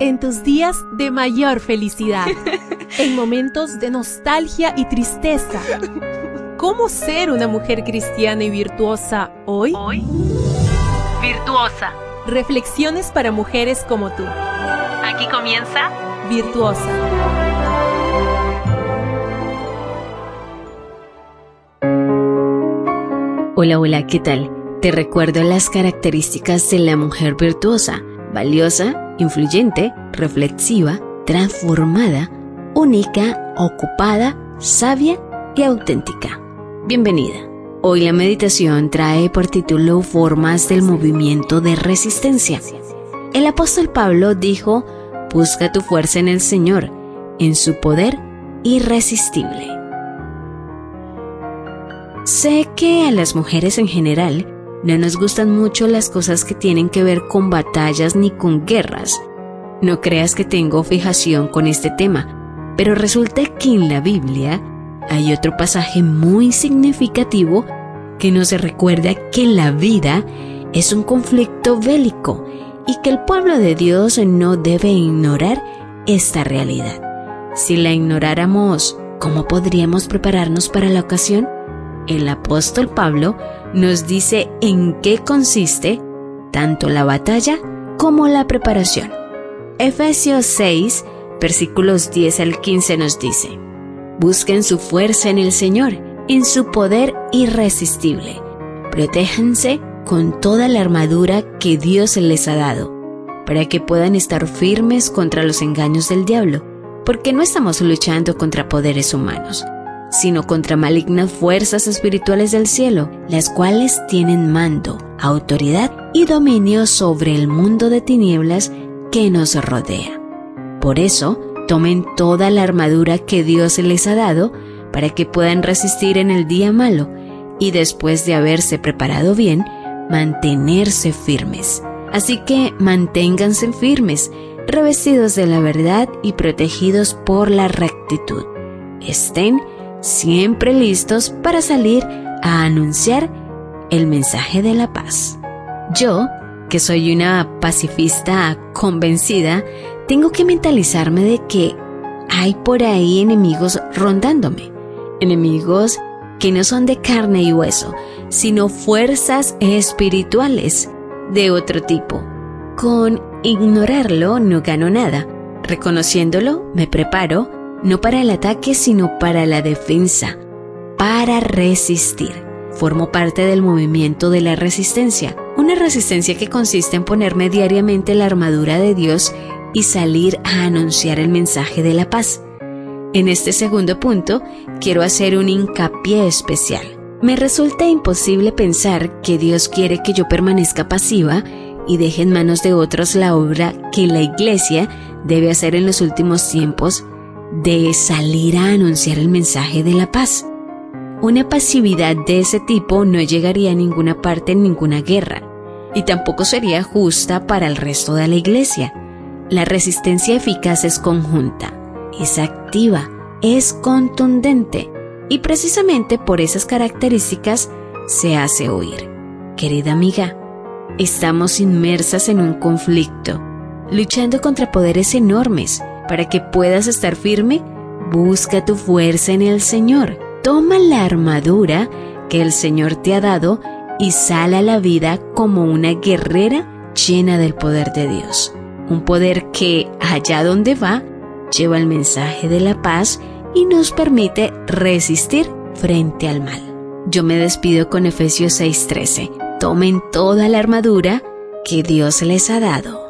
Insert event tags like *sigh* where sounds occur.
en tus días de mayor felicidad, *laughs* en momentos de nostalgia y tristeza. ¿Cómo ser una mujer cristiana y virtuosa hoy? Hoy, virtuosa. Reflexiones para mujeres como tú. Aquí comienza Virtuosa. Hola, hola, ¿qué tal? Te recuerdo las características de la mujer virtuosa, valiosa, influyente, reflexiva, transformada, única, ocupada, sabia y auténtica. Bienvenida. Hoy la meditación trae por título Formas del movimiento de resistencia. El apóstol Pablo dijo, Busca tu fuerza en el Señor, en su poder irresistible. Sé que a las mujeres en general no nos gustan mucho las cosas que tienen que ver con batallas ni con guerras. No creas que tengo fijación con este tema, pero resulta que en la Biblia hay otro pasaje muy significativo que nos recuerda que la vida es un conflicto bélico y que el pueblo de Dios no debe ignorar esta realidad. Si la ignoráramos, ¿cómo podríamos prepararnos para la ocasión? El apóstol Pablo nos dice en qué consiste tanto la batalla como la preparación. Efesios 6, versículos 10 al 15 nos dice, Busquen su fuerza en el Señor, en su poder irresistible. Protéjanse con toda la armadura que Dios les ha dado, para que puedan estar firmes contra los engaños del diablo, porque no estamos luchando contra poderes humanos sino contra malignas fuerzas espirituales del cielo, las cuales tienen mando, autoridad y dominio sobre el mundo de tinieblas que nos rodea. Por eso, tomen toda la armadura que Dios les ha dado para que puedan resistir en el día malo y después de haberse preparado bien, mantenerse firmes. Así que manténganse firmes, revestidos de la verdad y protegidos por la rectitud. Estén siempre listos para salir a anunciar el mensaje de la paz. Yo, que soy una pacifista convencida, tengo que mentalizarme de que hay por ahí enemigos rondándome, enemigos que no son de carne y hueso, sino fuerzas espirituales de otro tipo. Con ignorarlo no gano nada, reconociéndolo me preparo no para el ataque, sino para la defensa, para resistir. Formo parte del movimiento de la resistencia, una resistencia que consiste en ponerme diariamente la armadura de Dios y salir a anunciar el mensaje de la paz. En este segundo punto, quiero hacer un hincapié especial. Me resulta imposible pensar que Dios quiere que yo permanezca pasiva y deje en manos de otros la obra que la Iglesia debe hacer en los últimos tiempos de salir a anunciar el mensaje de la paz. Una pasividad de ese tipo no llegaría a ninguna parte en ninguna guerra, y tampoco sería justa para el resto de la iglesia. La resistencia eficaz es conjunta, es activa, es contundente, y precisamente por esas características se hace oír. Querida amiga, estamos inmersas en un conflicto, luchando contra poderes enormes, para que puedas estar firme, busca tu fuerza en el Señor. Toma la armadura que el Señor te ha dado y sal a la vida como una guerrera llena del poder de Dios. Un poder que, allá donde va, lleva el mensaje de la paz y nos permite resistir frente al mal. Yo me despido con Efesios 6:13. Tomen toda la armadura que Dios les ha dado.